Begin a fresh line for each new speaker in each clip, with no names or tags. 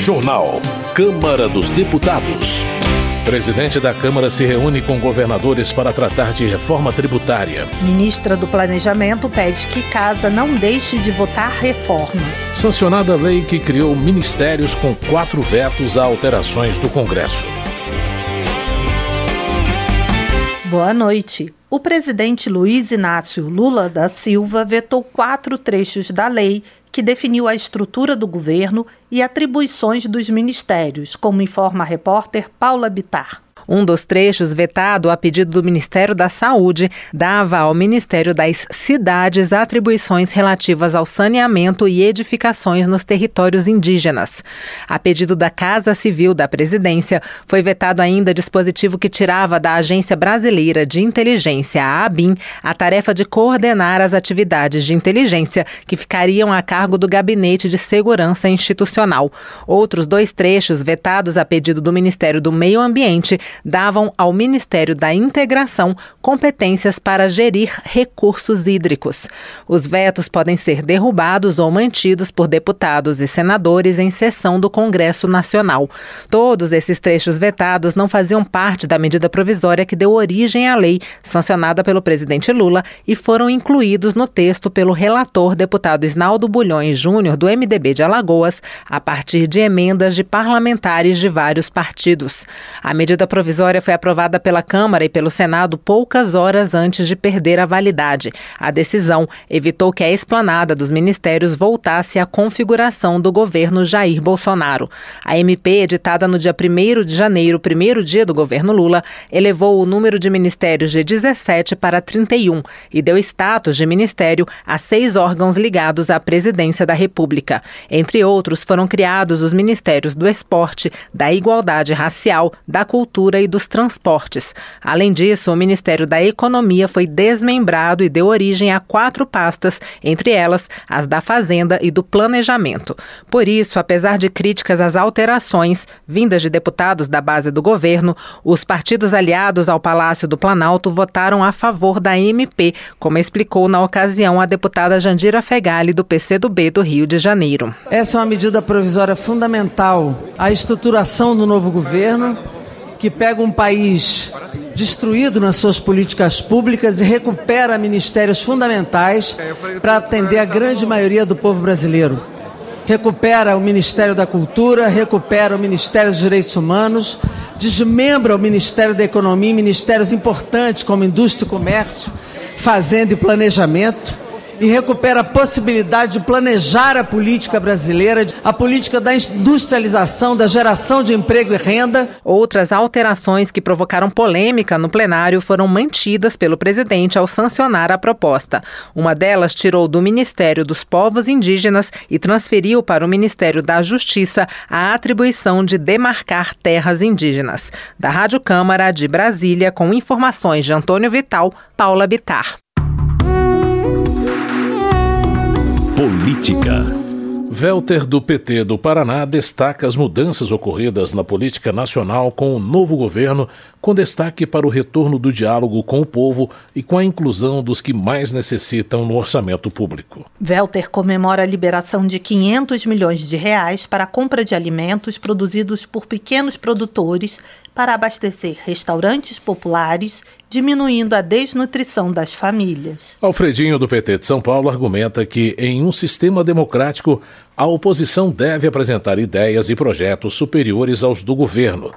Jornal. Câmara dos Deputados. Presidente da Câmara se reúne com governadores para tratar de reforma tributária.
Ministra do Planejamento pede que Casa não deixe de votar reforma.
Sancionada a lei que criou ministérios com quatro vetos a alterações do Congresso.
Boa noite. O presidente Luiz Inácio Lula da Silva vetou quatro trechos da lei que definiu a estrutura do governo e atribuições dos ministérios, como informa a repórter Paula Bitar.
Um dos trechos vetado a pedido do Ministério da Saúde dava ao Ministério das Cidades atribuições relativas ao saneamento e edificações nos territórios indígenas. A pedido da Casa Civil da Presidência, foi vetado ainda dispositivo que tirava da Agência Brasileira de Inteligência, a ABIN, a tarefa de coordenar as atividades de inteligência que ficariam a cargo do Gabinete de Segurança Institucional. Outros dois trechos vetados a pedido do Ministério do Meio Ambiente davam ao Ministério da Integração competências para gerir recursos hídricos. Os vetos podem ser derrubados ou mantidos por deputados e senadores em sessão do Congresso Nacional. Todos esses trechos vetados não faziam parte da medida provisória que deu origem à lei, sancionada pelo presidente Lula, e foram incluídos no texto pelo relator deputado Isnaldo Bulhões Júnior, do MDB de Alagoas, a partir de emendas de parlamentares de vários partidos. A medida provisória provisória foi aprovada pela Câmara e pelo Senado poucas horas antes de perder a validade. A decisão evitou que a esplanada dos ministérios voltasse à configuração do governo Jair Bolsonaro. A MP, editada no dia 1 de janeiro, primeiro dia do governo Lula, elevou o número de ministérios de 17 para 31 e deu status de ministério a seis órgãos ligados à presidência da República. Entre outros, foram criados os ministérios do Esporte, da Igualdade Racial, da Cultura e dos Transportes. Além disso, o Ministério da Economia foi desmembrado e deu origem a quatro pastas, entre elas as da Fazenda e do Planejamento. Por isso, apesar de críticas às alterações vindas de deputados da base do governo, os partidos aliados ao Palácio do Planalto votaram a favor da MP, como explicou na ocasião a deputada Jandira Fegali, do PCdoB do Rio de Janeiro.
Essa é uma medida provisória fundamental à estruturação do novo governo que pega um país destruído nas suas políticas públicas e recupera ministérios fundamentais para atender a grande maioria do povo brasileiro. Recupera o Ministério da Cultura, recupera o Ministério dos Direitos Humanos, desmembra o Ministério da Economia, ministérios importantes como Indústria e Comércio, Fazenda e Planejamento e recupera a possibilidade de planejar a política brasileira, a política da industrialização, da geração de emprego e renda.
Outras alterações que provocaram polêmica no plenário foram mantidas pelo presidente ao sancionar a proposta. Uma delas tirou do Ministério dos Povos Indígenas e transferiu para o Ministério da Justiça a atribuição de demarcar terras indígenas. Da Rádio Câmara de Brasília, com informações de Antônio Vital, Paula Bitar.
Política. Welter do PT do Paraná destaca as mudanças ocorridas na política nacional com o novo governo, com destaque para o retorno do diálogo com o povo e com a inclusão dos que mais necessitam no orçamento público.
Welter comemora a liberação de 500 milhões de reais para a compra de alimentos produzidos por pequenos produtores para abastecer restaurantes populares, diminuindo a desnutrição das famílias.
Alfredinho do PT de São Paulo argumenta que, em um sistema democrático, a oposição deve apresentar ideias e projetos superiores aos do governo.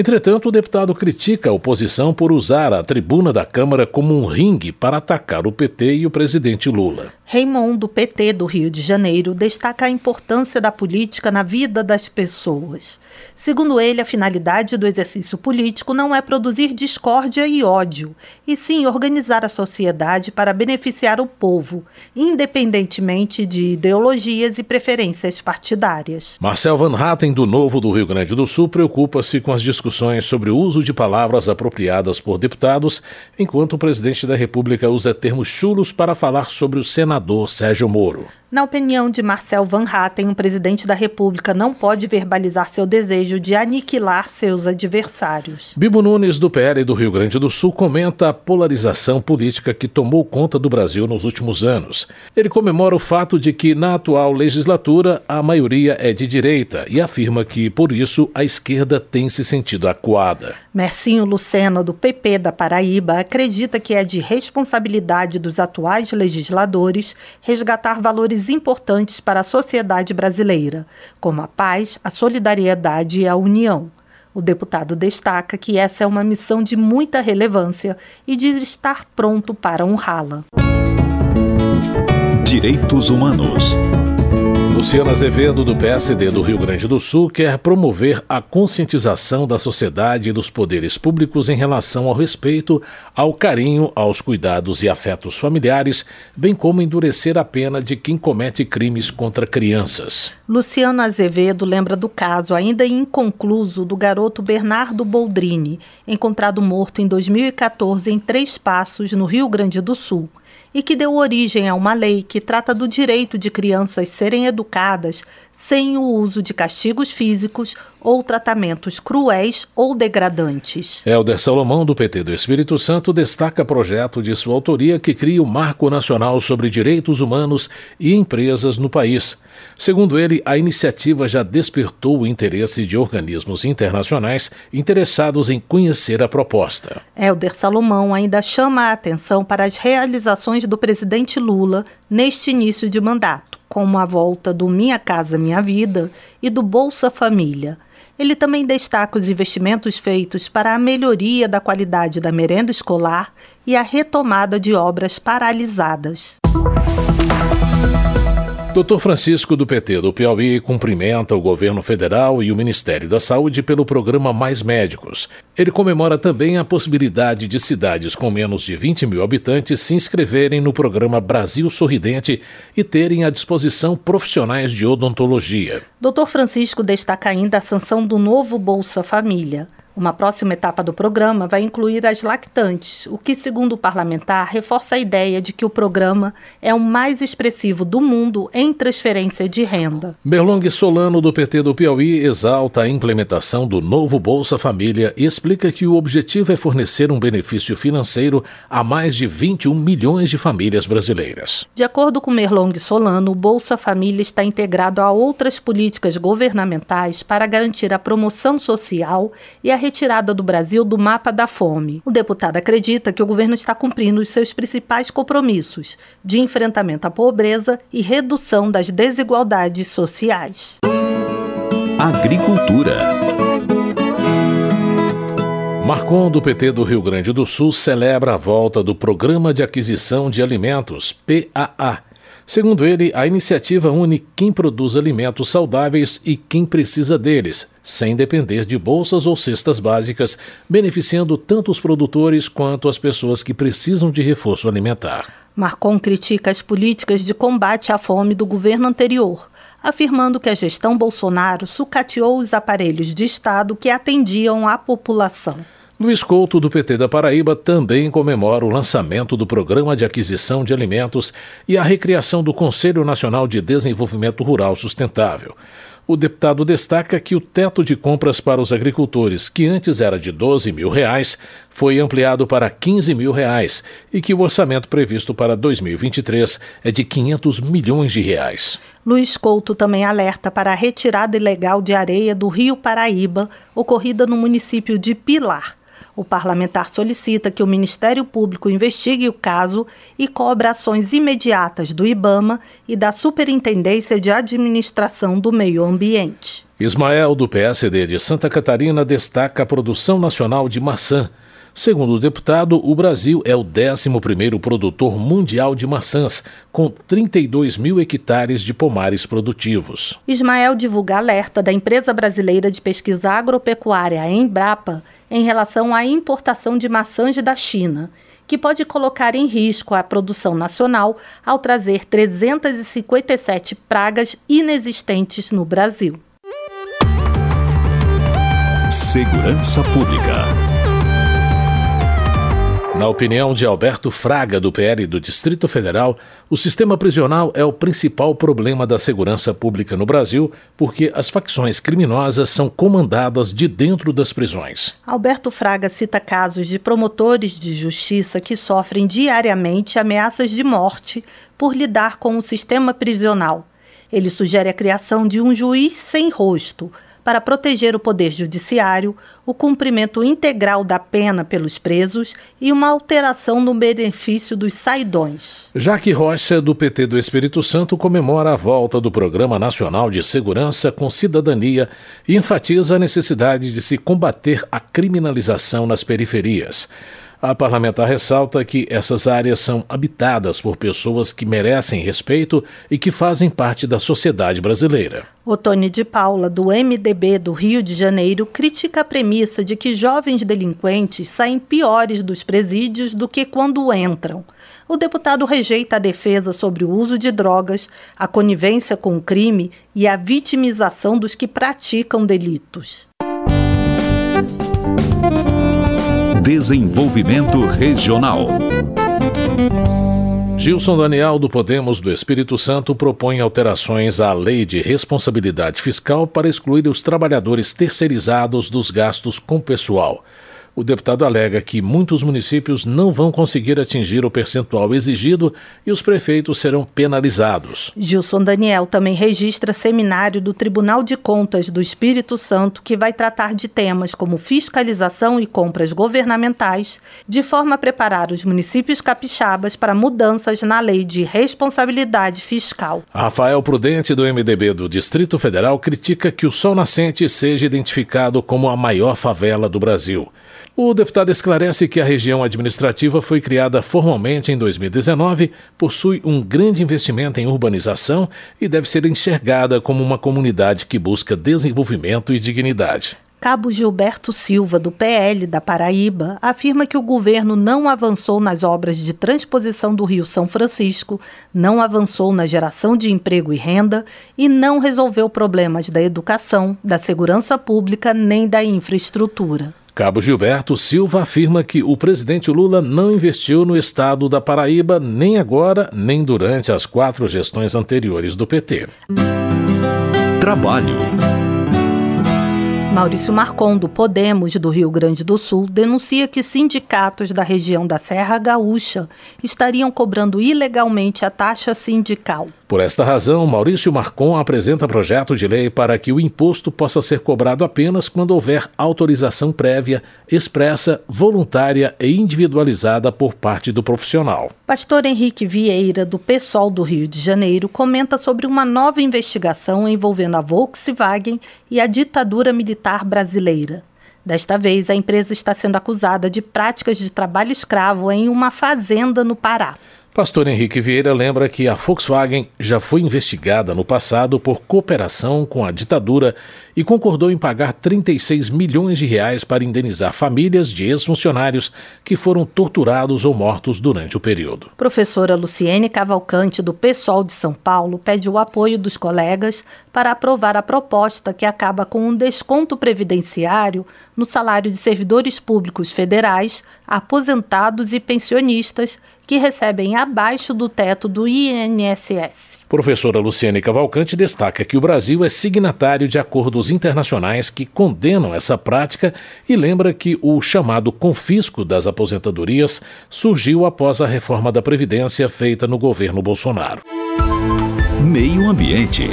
Entretanto, o deputado critica a oposição por usar a tribuna da Câmara como um ringue para atacar o PT e o presidente Lula.
Raymond, do PT do Rio de Janeiro, destaca a importância da política na vida das pessoas. Segundo ele, a finalidade do exercício político não é produzir discórdia e ódio, e sim organizar a sociedade para beneficiar o povo, independentemente de ideologias e preferências partidárias.
Marcel Van Hatten, do Novo do Rio Grande do Sul, preocupa-se com as discussões sobre o uso de palavras apropriadas por deputados, enquanto o presidente da República usa termos chulos para falar sobre o Senado senador Sérgio Moro.
Na opinião de Marcel Van Hatten, o presidente da República não pode verbalizar seu desejo de aniquilar seus adversários.
Bibo Nunes, do PL do Rio Grande do Sul, comenta a polarização política que tomou conta do Brasil nos últimos anos. Ele comemora o fato de que, na atual legislatura, a maioria é de direita e afirma que, por isso, a esquerda tem se sentido acuada.
Mercinho Lucena, do PP da Paraíba, acredita que é de responsabilidade dos atuais legisladores resgatar valores valores importantes para a sociedade brasileira, como a paz, a solidariedade e a união. O deputado destaca que essa é uma missão de muita relevância e de estar pronto para honrá-la.
Direitos Humanos.
Luciana Azevedo, do PSD do Rio Grande do Sul, quer promover a conscientização da sociedade e dos poderes públicos em relação ao respeito, ao carinho, aos cuidados e afetos familiares, bem como endurecer a pena de quem comete crimes contra crianças.
Luciana Azevedo lembra do caso ainda inconcluso do garoto Bernardo Boldrini, encontrado morto em 2014 em Três Passos, no Rio Grande do Sul e que deu origem a uma lei que trata do direito de crianças serem educadas sem o uso de castigos físicos ou tratamentos cruéis ou degradantes.
Helder Salomão, do PT do Espírito Santo, destaca projeto de sua autoria que cria o Marco Nacional sobre Direitos Humanos e Empresas no país. Segundo ele, a iniciativa já despertou o interesse de organismos internacionais interessados em conhecer a proposta.
Helder Salomão ainda chama a atenção para as realizações do presidente Lula neste início de mandato como a volta do Minha Casa Minha Vida e do Bolsa Família. Ele também destaca os investimentos feitos para a melhoria da qualidade da merenda escolar e a retomada de obras paralisadas.
Dr. Francisco do PT do Piauí cumprimenta o governo federal e o Ministério da Saúde pelo programa Mais Médicos. Ele comemora também a possibilidade de cidades com menos de 20 mil habitantes se inscreverem no programa Brasil Sorridente e terem à disposição profissionais de odontologia.
Dr. Francisco destaca ainda a sanção do novo Bolsa Família. Uma próxima etapa do programa vai incluir as lactantes, o que, segundo o parlamentar, reforça a ideia de que o programa é o mais expressivo do mundo em transferência de renda.
Berlong Solano, do PT do Piauí, exalta a implementação do novo Bolsa Família e explica que o objetivo é fornecer um benefício financeiro a mais de 21 milhões de famílias brasileiras.
De acordo com Merlong Solano, o Bolsa Família está integrado a outras políticas governamentais para garantir a promoção social e a retirada do Brasil do mapa da fome. O deputado acredita que o governo está cumprindo os seus principais compromissos de enfrentamento à pobreza e redução das desigualdades sociais.
Agricultura.
Marcon, do PT do Rio Grande do Sul, celebra a volta do Programa de Aquisição de Alimentos, PAA, Segundo ele, a iniciativa une quem produz alimentos saudáveis e quem precisa deles, sem depender de bolsas ou cestas básicas, beneficiando tanto os produtores quanto as pessoas que precisam de reforço alimentar.
Marcon critica as políticas de combate à fome do governo anterior, afirmando que a gestão Bolsonaro sucateou os aparelhos de Estado que atendiam a população.
Luiz Couto, do PT da Paraíba, também comemora o lançamento do Programa de Aquisição de Alimentos e a recriação do Conselho Nacional de Desenvolvimento Rural Sustentável. O deputado destaca que o teto de compras para os agricultores, que antes era de 12 mil reais, foi ampliado para 15 mil reais e que o orçamento previsto para 2023 é de 500 milhões de reais.
Luiz Couto também alerta para a retirada ilegal de areia do Rio Paraíba, ocorrida no município de Pilar. O parlamentar solicita que o Ministério Público investigue o caso e cobra ações imediatas do IBAMA e da Superintendência de Administração do Meio Ambiente.
Ismael, do PSD de Santa Catarina, destaca a produção nacional de maçã. Segundo o deputado, o Brasil é o 11º produtor mundial de maçãs, com 32 mil hectares de pomares produtivos.
Ismael divulga alerta da empresa brasileira de pesquisa agropecuária Embrapa em relação à importação de maçãs da China, que pode colocar em risco a produção nacional ao trazer 357 pragas inexistentes no Brasil.
Segurança Pública.
Na opinião de Alberto Fraga, do PL do Distrito Federal, o sistema prisional é o principal problema da segurança pública no Brasil, porque as facções criminosas são comandadas de dentro das prisões.
Alberto Fraga cita casos de promotores de justiça que sofrem diariamente ameaças de morte por lidar com o sistema prisional. Ele sugere a criação de um juiz sem rosto para proteger o Poder Judiciário, o cumprimento integral da pena pelos presos e uma alteração no benefício dos saidões.
Jaque Rocha, do PT do Espírito Santo, comemora a volta do Programa Nacional de Segurança com Cidadania e enfatiza a necessidade de se combater a criminalização nas periferias. A parlamentar ressalta que essas áreas são habitadas por pessoas que merecem respeito e que fazem parte da sociedade brasileira.
Otone de Paula, do MDB do Rio de Janeiro, critica a premissa de que jovens delinquentes saem piores dos presídios do que quando entram. O deputado rejeita a defesa sobre o uso de drogas, a conivência com o crime e a vitimização dos que praticam delitos.
Desenvolvimento Regional.
Gilson Daniel, do Podemos do Espírito Santo, propõe alterações à Lei de Responsabilidade Fiscal para excluir os trabalhadores terceirizados dos gastos com pessoal. O deputado alega que muitos municípios não vão conseguir atingir o percentual exigido e os prefeitos serão penalizados.
Gilson Daniel também registra seminário do Tribunal de Contas do Espírito Santo que vai tratar de temas como fiscalização e compras governamentais, de forma a preparar os municípios capixabas para mudanças na lei de responsabilidade fiscal.
Rafael Prudente, do MDB do Distrito Federal, critica que o Sol Nascente seja identificado como a maior favela do Brasil. O deputado esclarece que a região administrativa foi criada formalmente em 2019, possui um grande investimento em urbanização e deve ser enxergada como uma comunidade que busca desenvolvimento e dignidade.
Cabo Gilberto Silva, do PL da Paraíba, afirma que o governo não avançou nas obras de transposição do Rio São Francisco, não avançou na geração de emprego e renda e não resolveu problemas da educação, da segurança pública nem da infraestrutura.
Cabo Gilberto Silva afirma que o presidente Lula não investiu no estado da Paraíba nem agora, nem durante as quatro gestões anteriores do PT.
Trabalho.
Maurício Marcon, do Podemos do Rio Grande do Sul, denuncia que sindicatos da região da Serra Gaúcha estariam cobrando ilegalmente a taxa sindical.
Por esta razão, Maurício Marcon apresenta projeto de lei para que o imposto possa ser cobrado apenas quando houver autorização prévia, expressa, voluntária e individualizada por parte do profissional.
Pastor Henrique Vieira, do PSOL do Rio de Janeiro, comenta sobre uma nova investigação envolvendo a Volkswagen e a ditadura militar brasileira. Desta vez, a empresa está sendo acusada de práticas de trabalho escravo em uma fazenda no Pará.
Pastor Henrique Vieira lembra que a Volkswagen já foi investigada no passado por cooperação com a ditadura e concordou em pagar 36 milhões de reais para indenizar famílias de ex-funcionários que foram torturados ou mortos durante o período.
Professora Luciene Cavalcante, do PSOL de São Paulo, pede o apoio dos colegas para aprovar a proposta que acaba com um desconto previdenciário no salário de servidores públicos federais, aposentados e pensionistas que recebem abaixo do teto do INSS.
Professora Luciane Cavalcante destaca que o Brasil é signatário de acordos internacionais que condenam essa prática e lembra que o chamado confisco das aposentadorias surgiu após a reforma da Previdência feita no governo Bolsonaro.
Meio Ambiente.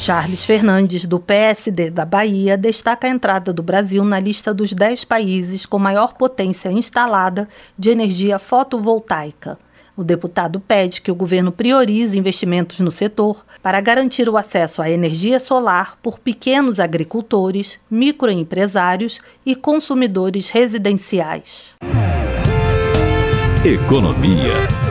Charles Fernandes, do PSD da Bahia, destaca a entrada do Brasil na lista dos 10 países com maior potência instalada de energia fotovoltaica. O deputado pede que o governo priorize investimentos no setor para garantir o acesso à energia solar por pequenos agricultores, microempresários e consumidores residenciais.
Economia.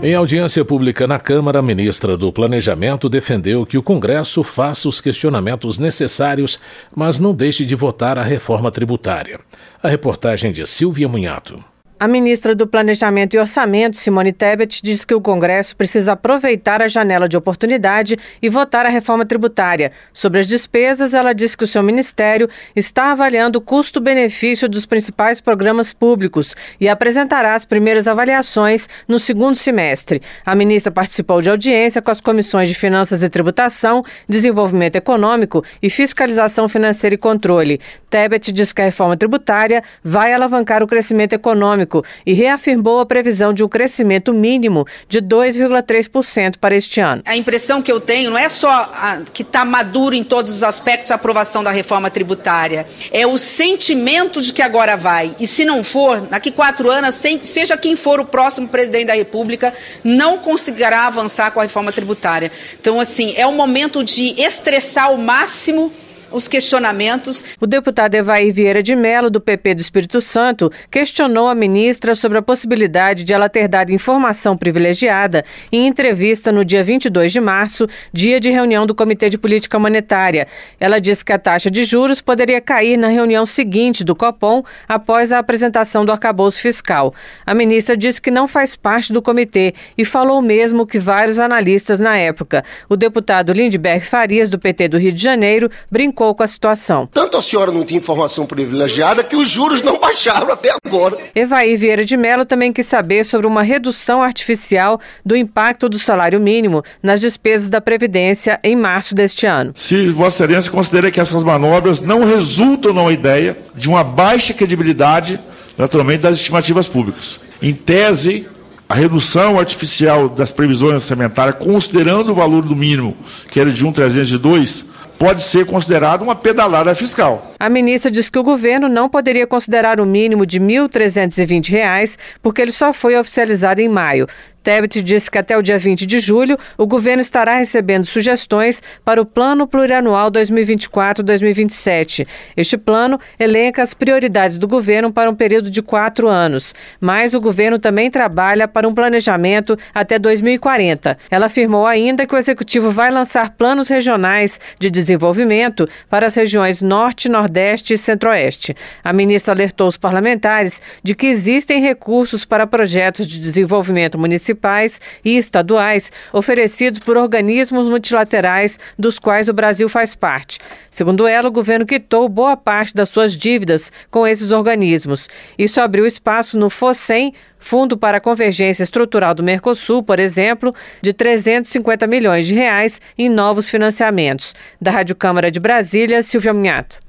Em audiência pública na Câmara, a ministra do Planejamento defendeu que o Congresso faça os questionamentos necessários, mas não deixe de votar a reforma tributária. A reportagem de Silvia Munhato.
A ministra do Planejamento e Orçamento, Simone Tebet, diz que o Congresso precisa aproveitar a janela de oportunidade e votar a reforma tributária. Sobre as despesas, ela diz que o seu ministério está avaliando o custo-benefício dos principais programas públicos e apresentará as primeiras avaliações no segundo semestre. A ministra participou de audiência com as comissões de Finanças e Tributação, Desenvolvimento Econômico e Fiscalização Financeira e Controle. Tebet diz que a reforma tributária vai alavancar o crescimento econômico e reafirmou a previsão de um crescimento mínimo de 2,3% para este ano.
A impressão que eu tenho não é só a, que está maduro em todos os aspectos a aprovação da reforma tributária, é o sentimento de que agora vai. E se não for, daqui quatro anos, seja quem for o próximo presidente da República, não conseguirá avançar com a reforma tributária. Então, assim, é o momento de estressar ao máximo os questionamentos.
O deputado Evair Vieira de Mello, do PP do Espírito Santo, questionou a ministra sobre a possibilidade de ela ter dado informação privilegiada em entrevista no dia 22 de março, dia de reunião do Comitê de Política Monetária. Ela disse que a taxa de juros poderia cair na reunião seguinte do Copom após a apresentação do arcabouço fiscal. A ministra disse que não faz parte do comitê e falou mesmo que vários analistas na época. O deputado Lindbergh Farias, do PT do Rio de Janeiro, brincou brincou com a situação.
Tanto a senhora não tinha informação privilegiada que os juros não baixaram até agora.
Evaí Vieira de Mello também quis saber sobre uma redução artificial do impacto do salário mínimo nas despesas da Previdência em março deste ano.
Se Vossa Excelência considera que essas manobras não resultam numa ideia de uma baixa credibilidade, naturalmente, das estimativas públicas. Em tese, a redução artificial das previsões orçamentárias, considerando o valor do mínimo, que era de 1,302, pode ser considerado uma pedalada fiscal.
A ministra diz que o governo não poderia considerar o mínimo de R$ 1.320, porque ele só foi oficializado em maio. Tebet disse que até o dia 20 de julho o governo estará recebendo sugestões para o Plano Plurianual 2024-2027. Este plano elenca as prioridades do governo para um período de quatro anos, mas o governo também trabalha para um planejamento até 2040. Ela afirmou ainda que o executivo vai lançar planos regionais de desenvolvimento para as regiões Norte, Nordeste e Centro-Oeste. A ministra alertou os parlamentares de que existem recursos para projetos de desenvolvimento municipal municipais e estaduais oferecidos por organismos multilaterais dos quais o Brasil faz parte. Segundo ela, o governo quitou boa parte das suas dívidas com esses organismos. Isso abriu espaço no FOSEM, Fundo para a Convergência Estrutural do Mercosul, por exemplo, de 350 milhões de reais em novos financiamentos. Da Rádio Câmara de Brasília, Silvia Minhato.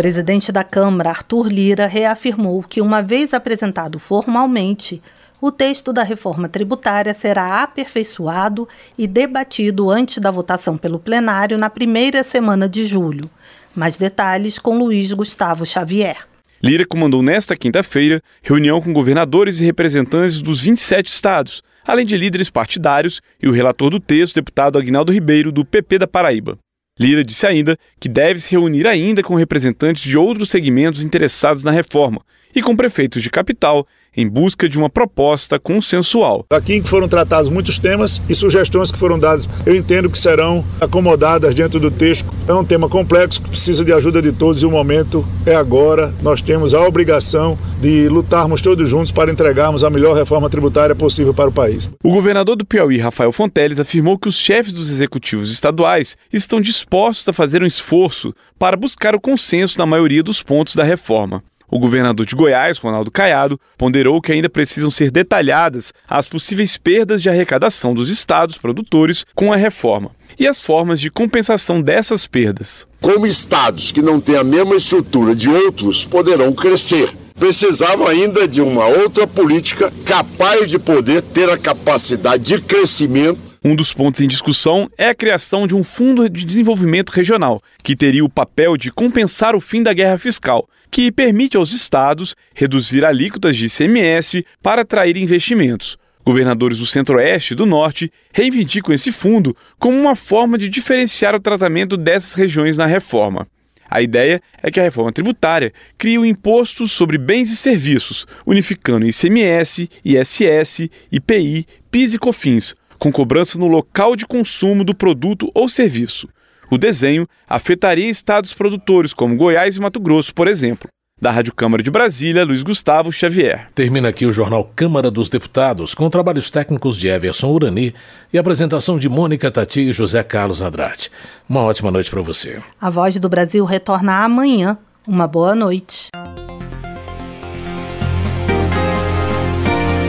Presidente da Câmara, Arthur Lira, reafirmou que, uma vez apresentado formalmente, o texto da reforma tributária será aperfeiçoado e debatido antes da votação pelo plenário na primeira semana de julho. Mais detalhes com Luiz Gustavo Xavier.
Lira comandou nesta quinta-feira reunião com governadores e representantes dos 27 estados, além de líderes partidários e o relator do texto, deputado Agnaldo Ribeiro, do PP da Paraíba. Lira disse ainda que deve se reunir ainda com representantes de outros segmentos interessados na reforma e com prefeitos de capital em busca de uma proposta consensual.
Aqui foram tratados muitos temas e sugestões que foram dadas, eu entendo que serão acomodadas dentro do texto. É um tema complexo que precisa de ajuda de todos e o momento é agora. Nós temos a obrigação de lutarmos todos juntos para entregarmos a melhor reforma tributária possível para o país.
O governador do Piauí, Rafael Fonteles, afirmou que os chefes dos executivos estaduais estão dispostos a fazer um esforço para buscar o consenso na maioria dos pontos da reforma. O governador de Goiás, Ronaldo Caiado, ponderou que ainda precisam ser detalhadas as possíveis perdas de arrecadação dos estados produtores com a reforma e as formas de compensação dessas perdas.
Como estados que não têm a mesma estrutura de outros poderão crescer, precisavam ainda de uma outra política capaz de poder ter a capacidade de crescimento
um dos pontos em discussão é a criação de um fundo de desenvolvimento regional, que teria o papel de compensar o fim da guerra fiscal, que permite aos estados reduzir alíquotas de ICMS para atrair investimentos. Governadores do Centro-Oeste e do Norte reivindicam esse fundo como uma forma de diferenciar o tratamento dessas regiões na reforma. A ideia é que a reforma tributária crie o um imposto sobre bens e serviços, unificando ICMS, ISS, IPI, PIS e COFINS, com cobrança no local de consumo do produto ou serviço. O desenho afetaria estados produtores como Goiás e Mato Grosso, por exemplo. Da Rádio Câmara de Brasília, Luiz Gustavo Xavier.
Termina aqui o Jornal Câmara dos Deputados, com trabalhos técnicos de Everson Urani e apresentação de Mônica Tati e José Carlos Andrade. Uma ótima noite para você.
A Voz do Brasil retorna amanhã. Uma boa noite.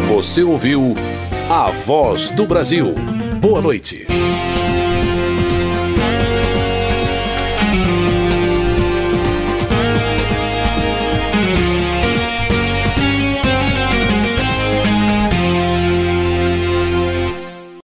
Você ouviu A Voz do Brasil. Boa noite.